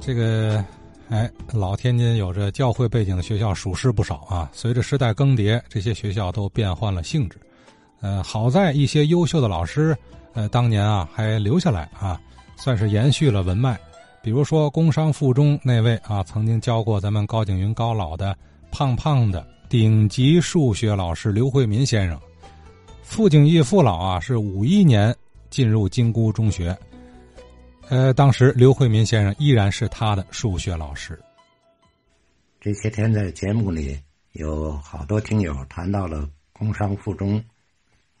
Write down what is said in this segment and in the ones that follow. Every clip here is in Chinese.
这个，哎，老天津有着教会背景的学校属实不少啊。随着时代更迭，这些学校都变换了性质。呃，好在一些优秀的老师，呃，当年啊还留下来啊，算是延续了文脉。比如说工商附中那位啊，曾经教过咱们高景云高老的胖胖的顶级数学老师刘慧民先生。傅景义父老啊，是五一年进入金姑中学。呃，当时刘慧民先生依然是他的数学老师。这些天在节目里有好多听友谈到了工商附中，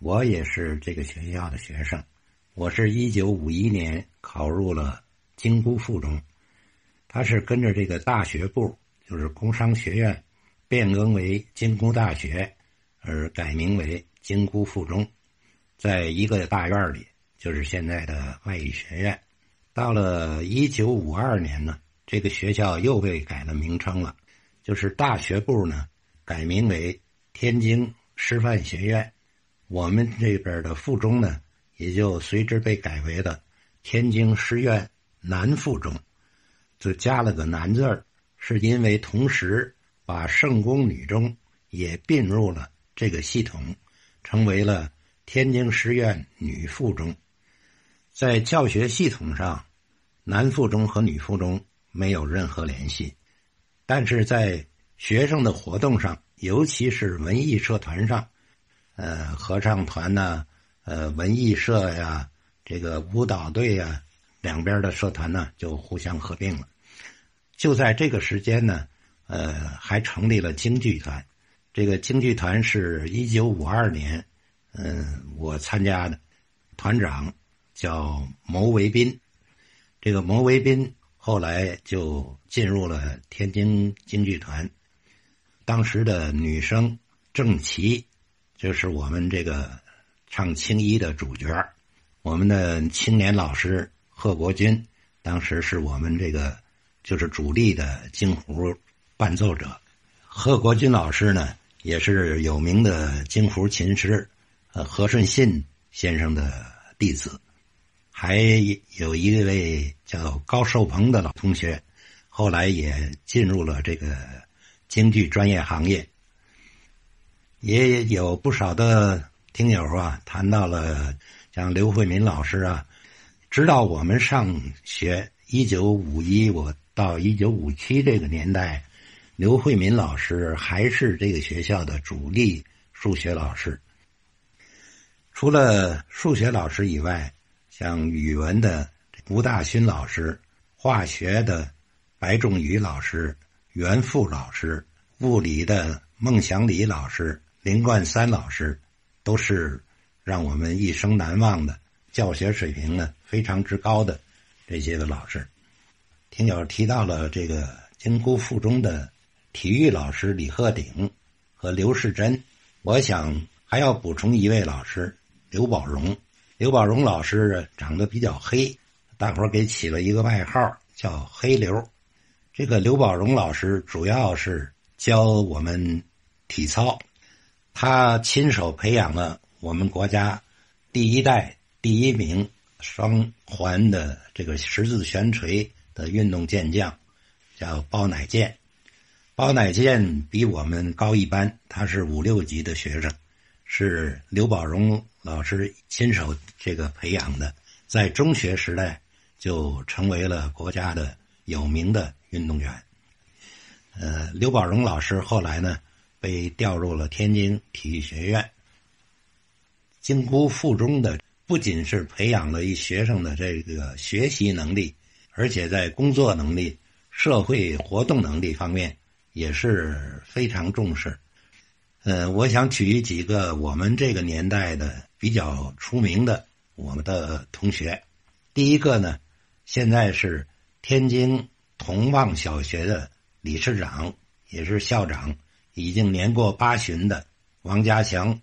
我也是这个学校的学生。我是一九五一年考入了京姑附中，他是跟着这个大学部，就是工商学院，变更为京姑大学，而改名为京姑附中，在一个大院里，就是现在的外语学院。到了一九五二年呢，这个学校又被改了名称了，就是大学部呢改名为天津师范学院，我们这边的附中呢也就随之被改为了天津师院南附中，就加了个“南”字儿，是因为同时把圣公女中也并入了这个系统，成为了天津师院女附中。在教学系统上，男附中和女附中没有任何联系，但是在学生的活动上，尤其是文艺社团上，呃，合唱团呐，呃，文艺社呀，这个舞蹈队呀，两边的社团呢就互相合并了。就在这个时间呢，呃，还成立了京剧团。这个京剧团是一九五二年，嗯，我参加的，团长。叫牟维斌，这个毛维斌后来就进入了天津京剧团。当时的女生郑琦，就是我们这个唱青衣的主角。我们的青年老师贺国军，当时是我们这个就是主力的京胡伴奏者。贺国军老师呢，也是有名的京胡琴师，呃，何顺信先生的弟子。还有一位叫高寿鹏的老同学，后来也进入了这个京剧专业行业。也有不少的听友啊谈到了像刘慧民老师啊，直到我们上学一九五一我到一九五七这个年代，刘慧民老师还是这个学校的主力数学老师。除了数学老师以外，像语文的吴大勋老师，化学的白仲宇老师，袁富老师，物理的孟祥礼老师，林冠三老师，都是让我们一生难忘的教学水平呢非常之高的这些个老师。听友提到了这个京姑附中的体育老师李鹤鼎和刘世珍，我想还要补充一位老师刘宝荣。刘宝荣老师长得比较黑，大伙给起了一个外号叫“黑刘”。这个刘宝荣老师主要是教我们体操，他亲手培养了我们国家第一代第一名双环的这个十字悬垂的运动健将，叫包乃健。包乃健比我们高一班，他是五六级的学生，是刘宝荣。老师亲手这个培养的，在中学时代就成为了国家的有名的运动员。呃，刘宝荣老师后来呢被调入了天津体育学院。京姑附中的不仅是培养了一学生的这个学习能力，而且在工作能力、社会活动能力方面也是非常重视。呃，我想举几个我们这个年代的。比较出名的我们的同学，第一个呢，现在是天津同旺小学的理事长，也是校长，已经年过八旬的王家祥。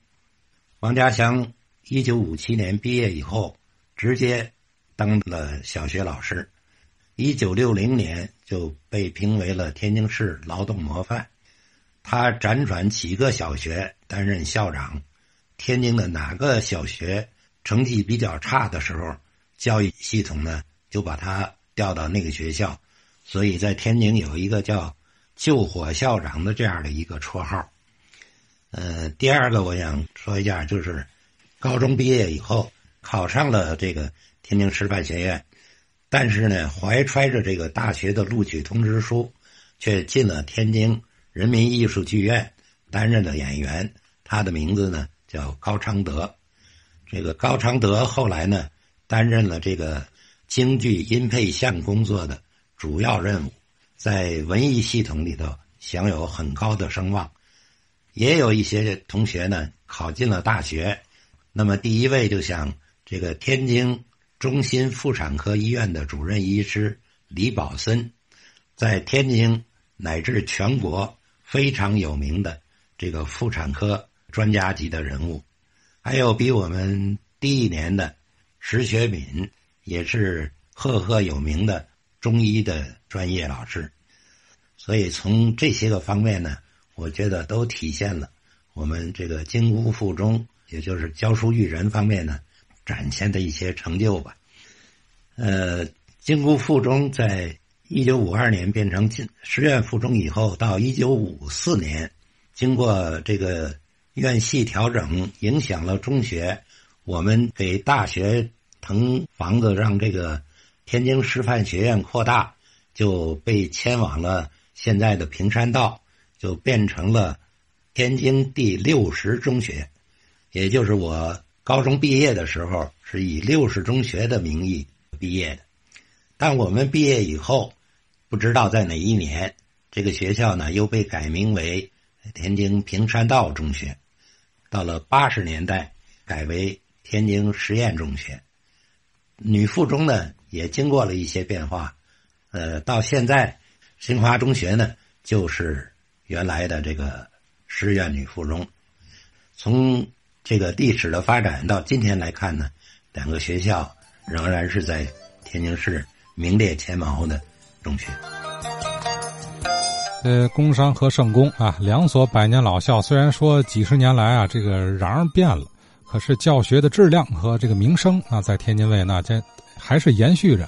王家祥一九五七年毕业以后，直接当了小学老师，一九六零年就被评为了天津市劳动模范。他辗转几个小学担任校长。天津的哪个小学成绩比较差的时候，教育系统呢就把他调到那个学校，所以在天津有一个叫“救火校长”的这样的一个绰号。呃，第二个我想说一下，就是高中毕业以后考上了这个天津师范学院，但是呢，怀揣着这个大学的录取通知书，却进了天津人民艺术剧院担任了演员。他的名字呢叫高昌德。这个高昌德后来呢担任了这个京剧音配像工作的主要任务，在文艺系统里头享有很高的声望。也有一些同学呢考进了大学，那么第一位就像这个天津中心妇产科医院的主任医师李宝森，在天津乃至全国非常有名的这个妇产科专家级的人物，还有比我们低一年的石学敏，也是赫赫有名的中医的专业老师，所以从这些个方面呢。我觉得都体现了我们这个京姑附中，也就是教书育人方面呢，展现的一些成就吧。呃，京姑附中在一九五二年变成进师院附中以后，到一九五四年，经过这个院系调整，影响了中学，我们给大学腾房子，让这个天津师范学院扩大，就被迁往了现在的平山道。就变成了天津第六十中学，也就是我高中毕业的时候是以六十中学的名义毕业的。但我们毕业以后，不知道在哪一年，这个学校呢又被改名为天津平山道中学。到了八十年代，改为天津实验中学。女附中呢也经过了一些变化，呃，到现在新华中学呢就是。原来的这个师院女附中，从这个历史的发展到今天来看呢，两个学校仍然是在天津市名列前茅的中学。呃，工商和圣公啊，两所百年老校，虽然说几十年来啊，这个瓤变了，可是教学的质量和这个名声啊，在天津卫那这还是延续着。